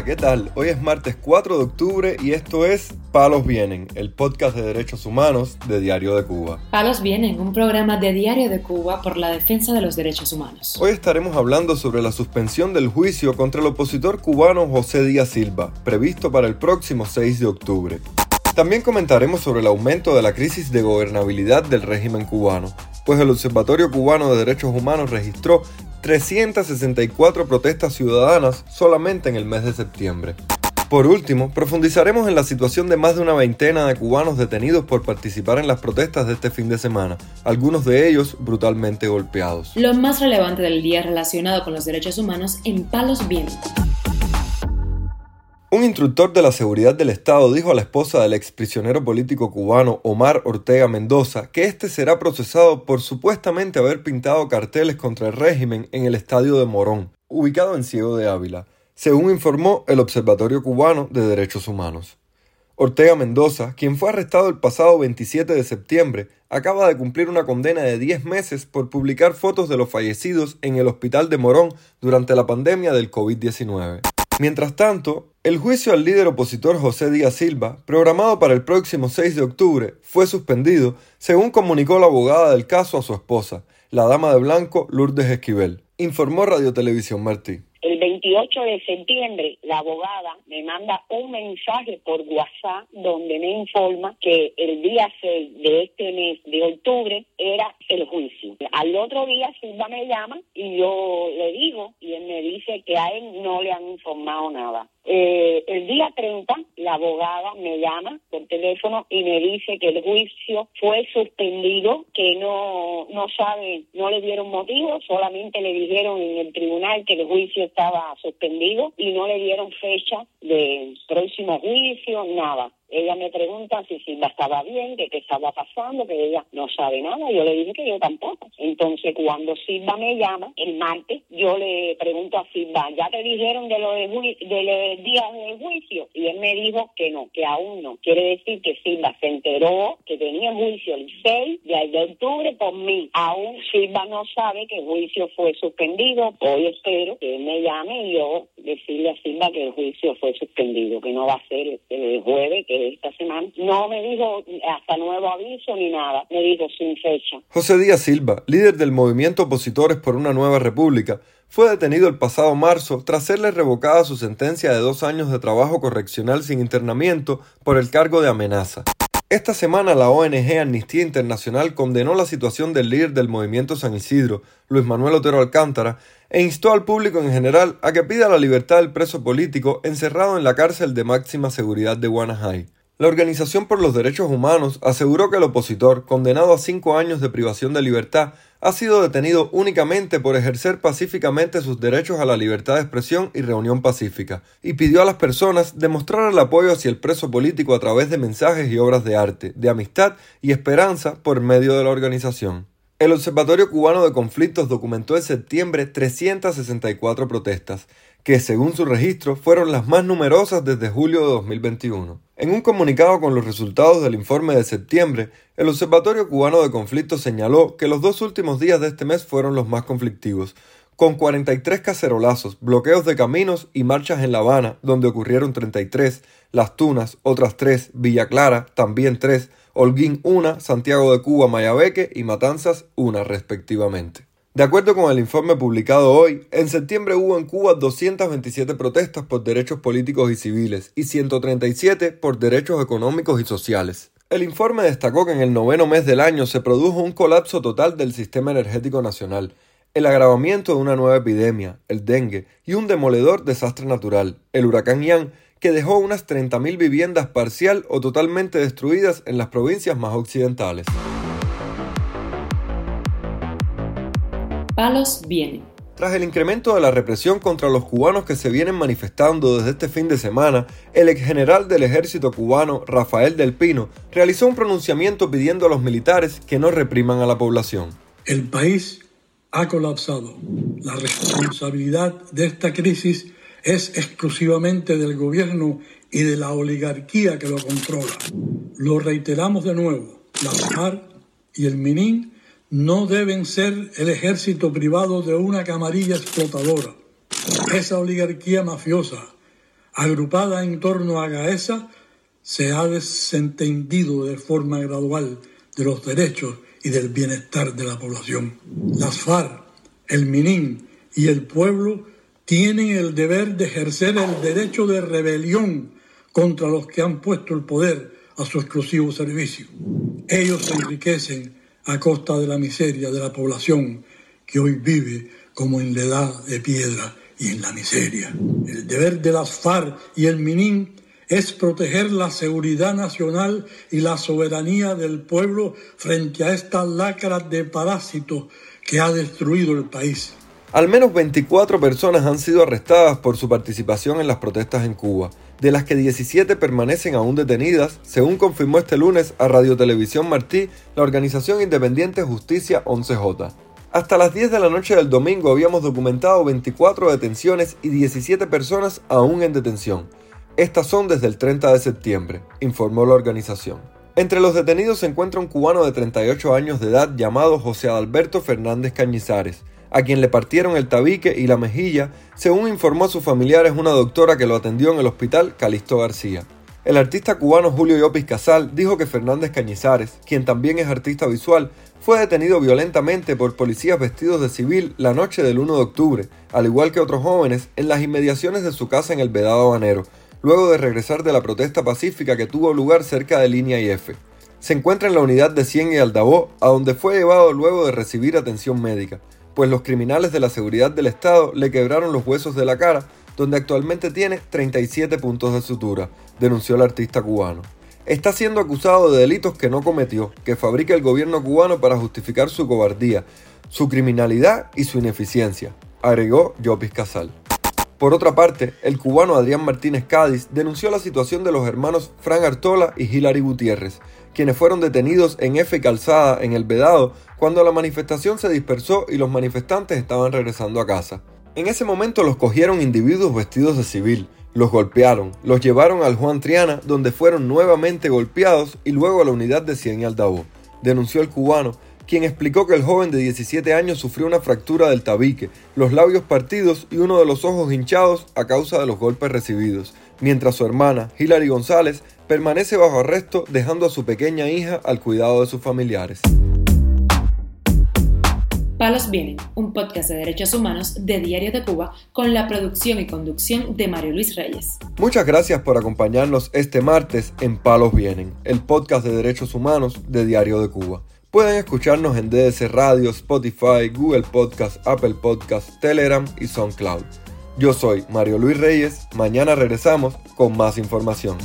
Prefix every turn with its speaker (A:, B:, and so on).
A: Hola, ¿qué tal? Hoy es martes 4 de octubre y esto es Palos Vienen, el podcast de derechos humanos de Diario de Cuba.
B: Palos Vienen, un programa de Diario de Cuba por la defensa de los derechos humanos.
A: Hoy estaremos hablando sobre la suspensión del juicio contra el opositor cubano José Díaz Silva, previsto para el próximo 6 de octubre. También comentaremos sobre el aumento de la crisis de gobernabilidad del régimen cubano, pues el Observatorio Cubano de Derechos Humanos registró 364 protestas ciudadanas solamente en el mes de septiembre. Por último, profundizaremos en la situación de más de una veintena de cubanos detenidos por participar en las protestas de este fin de semana, algunos de ellos brutalmente golpeados.
B: Lo más relevante del día relacionado con los derechos humanos en Palos Vientos.
A: Un instructor de la seguridad del Estado dijo a la esposa del exprisionero político cubano Omar Ortega Mendoza que éste será procesado por supuestamente haber pintado carteles contra el régimen en el estadio de Morón, ubicado en Ciego de Ávila, según informó el Observatorio Cubano de Derechos Humanos. Ortega Mendoza, quien fue arrestado el pasado 27 de septiembre, acaba de cumplir una condena de 10 meses por publicar fotos de los fallecidos en el hospital de Morón durante la pandemia del COVID-19. Mientras tanto, el juicio al líder opositor José Díaz Silva, programado para el próximo 6 de octubre, fue suspendido, según comunicó la abogada del caso a su esposa, la dama de blanco Lourdes Esquivel, informó Radio Televisión Martí.
C: El 28 de septiembre, la abogada me manda un mensaje por WhatsApp donde me informa que el día 6 de este mes de octubre era el juicio. Al otro día Silva me llama y yo le digo y él me dice que a él no le han informado nada. Eh, el día 30, la abogada me llama por teléfono y me dice que el juicio fue suspendido, que no, no sabe, no le dieron motivo, solamente le dijeron en el tribunal que el juicio estaba suspendido y no le dieron fecha de próximo juicio, nada. Ella me pregunta si Silva estaba bien, que qué estaba pasando, que ella no sabe nada. Yo le dije que yo tampoco. Entonces, cuando Silva me llama, el martes, yo le pregunto a Silva, ¿ya te dijeron de lo de, los días del juicio? Y él me dijo que no, que aún no. Quiere decir que Silva se enteró que tenía juicio el 6 de octubre por mí. Aún Silva no sabe que el juicio fue suspendido. Hoy espero que él me llame y yo decirle a Silva que el juicio fue suspendido, que no va a ser el jueves, que No me hasta nuevo aviso ni nada, me sin fecha.
A: José Díaz Silva, líder del movimiento Opositores por una Nueva República, fue detenido el pasado marzo tras serle revocada su sentencia de dos años de trabajo correccional sin internamiento por el cargo de amenaza. Esta semana la ONG Amnistía Internacional condenó la situación del líder del movimiento San Isidro, Luis Manuel Otero Alcántara, e instó al público en general a que pida la libertad del preso político encerrado en la cárcel de máxima seguridad de Guanajay. La Organización por los Derechos Humanos aseguró que el opositor, condenado a cinco años de privación de libertad, ha sido detenido únicamente por ejercer pacíficamente sus derechos a la libertad de expresión y reunión pacífica, y pidió a las personas demostrar el apoyo hacia el preso político a través de mensajes y obras de arte, de amistad y esperanza por medio de la organización. El Observatorio Cubano de Conflictos documentó en septiembre 364 protestas, que según su registro fueron las más numerosas desde julio de 2021. En un comunicado con los resultados del informe de septiembre, el Observatorio Cubano de Conflictos señaló que los dos últimos días de este mes fueron los más conflictivos, con 43 cacerolazos, bloqueos de caminos y marchas en La Habana, donde ocurrieron 33, Las Tunas, otras 3, Villa Clara, también 3, Holguín 1, Santiago de Cuba, Mayabeque y Matanzas 1 respectivamente. De acuerdo con el informe publicado hoy, en septiembre hubo en Cuba 227 protestas por derechos políticos y civiles y 137 por derechos económicos y sociales. El informe destacó que en el noveno mes del año se produjo un colapso total del sistema energético nacional, el agravamiento de una nueva epidemia, el dengue, y un demoledor desastre natural, el huracán Ian, que dejó unas 30.000 viviendas parcial o totalmente destruidas en las provincias más occidentales.
B: Palos viene.
A: Tras el incremento de la represión contra los cubanos que se vienen manifestando desde este fin de semana, el ex general del ejército cubano, Rafael del Pino, realizó un pronunciamiento pidiendo a los militares que no repriman a la población.
D: El país ha colapsado. La responsabilidad de esta crisis es exclusivamente del gobierno y de la oligarquía que lo controla. Lo reiteramos de nuevo, la FARC y el MININ no deben ser el ejército privado de una camarilla explotadora. Esa oligarquía mafiosa agrupada en torno a Gaesa, se ha desentendido de forma gradual de los derechos y del bienestar de la población. Las FARC, el MININ y el pueblo tienen el deber de ejercer el derecho de rebelión contra los que han puesto el poder a su exclusivo servicio. Ellos se enriquecen a costa de la miseria de la población que hoy vive como en la edad de piedra y en la miseria. El deber de las FARC y el MININ es proteger la seguridad nacional y la soberanía del pueblo frente a esta lacra de parásitos que ha destruido el país.
A: Al menos 24 personas han sido arrestadas por su participación en las protestas en Cuba, de las que 17 permanecen aún detenidas, según confirmó este lunes a Radio Televisión Martí la organización independiente Justicia 11J. Hasta las 10 de la noche del domingo habíamos documentado 24 detenciones y 17 personas aún en detención. Estas son desde el 30 de septiembre, informó la organización. Entre los detenidos se encuentra un cubano de 38 años de edad llamado José Adalberto Fernández Cañizares, a quien le partieron el tabique y la mejilla, según informó a sus familiares una doctora que lo atendió en el hospital Calixto García. El artista cubano Julio Llopis Casal dijo que Fernández Cañizares, quien también es artista visual, fue detenido violentamente por policías vestidos de civil la noche del 1 de octubre, al igual que otros jóvenes, en las inmediaciones de su casa en el Vedado Habanero, luego de regresar de la protesta pacífica que tuvo lugar cerca de Línea IF. Se encuentra en la unidad de Cien y Aldabó, a donde fue llevado luego de recibir atención médica, pues los criminales de la seguridad del Estado le quebraron los huesos de la cara, donde actualmente tiene 37 puntos de sutura, denunció el artista cubano. Está siendo acusado de delitos que no cometió, que fabrica el gobierno cubano para justificar su cobardía, su criminalidad y su ineficiencia, agregó Jopis Casal. Por otra parte, el cubano Adrián Martínez Cádiz denunció la situación de los hermanos Fran Artola y Hilary Gutiérrez, quienes fueron detenidos en F Calzada en el Vedado cuando la manifestación se dispersó y los manifestantes estaban regresando a casa. En ese momento los cogieron individuos vestidos de civil, los golpearon, los llevaron al Juan Triana donde fueron nuevamente golpeados y luego a la unidad de Cien y Aldabó, denunció el cubano quien explicó que el joven de 17 años sufrió una fractura del tabique, los labios partidos y uno de los ojos hinchados a causa de los golpes recibidos, mientras su hermana, Hilary González, permanece bajo arresto dejando a su pequeña hija al cuidado de sus familiares.
B: Palos Vienen, un podcast de derechos humanos de Diario de Cuba con la producción y conducción de Mario Luis Reyes.
A: Muchas gracias por acompañarnos este martes en Palos Vienen, el podcast de derechos humanos de Diario de Cuba. Pueden escucharnos en DS Radio, Spotify, Google Podcast, Apple Podcast, Telegram y SoundCloud. Yo soy Mario Luis Reyes, mañana regresamos con más información.